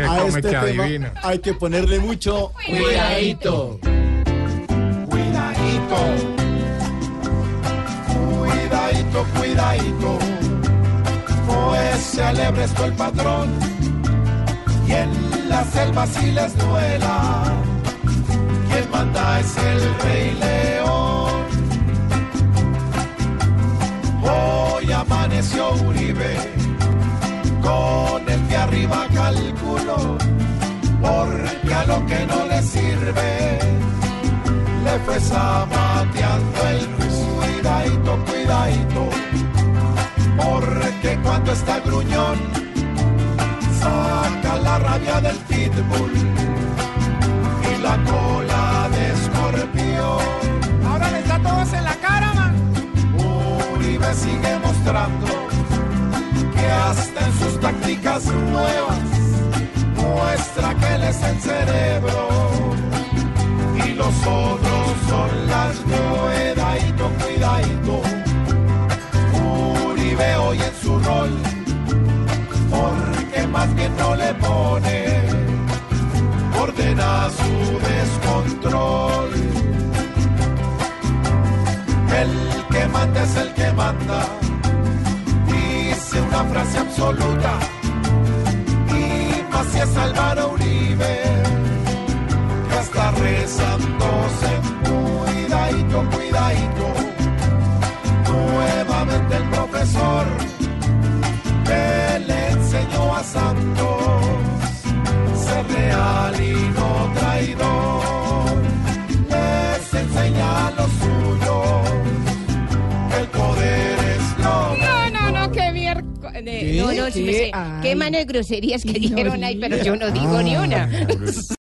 A este que tema adivina. hay que ponerle mucho cuidadito. Cuidadito, cuidadito, cuidadito, pues se alebrestó el patrón y en la selva si les duela, quien manda es el rey zapateando el cuidadito, cuidadito, porque cuando está gruñón, saca la rabia del pitbull y la cola de escorpión. Ahora les da todos en la cara, man. Uribe sigue mostrando que hasta en sus tácticas nuevas muestra que él es el cerebro son las cuidadito, cuidadito. Uribe hoy en su rol, porque más bien no le pone ordena su descontrol. El que manda es el que manda, dice una frase absoluta, y más si es Álvaro Uribe cuidadito, cuidadito. Nuevamente el profesor que le enseñó a Santos ser real y no traidor. Les enseña a los suyos que el poder es lo No, no, no, qué miércoles. No, no, sí me sé. Qué mano de groserías que dijeron ahí, pero yo no digo ni una.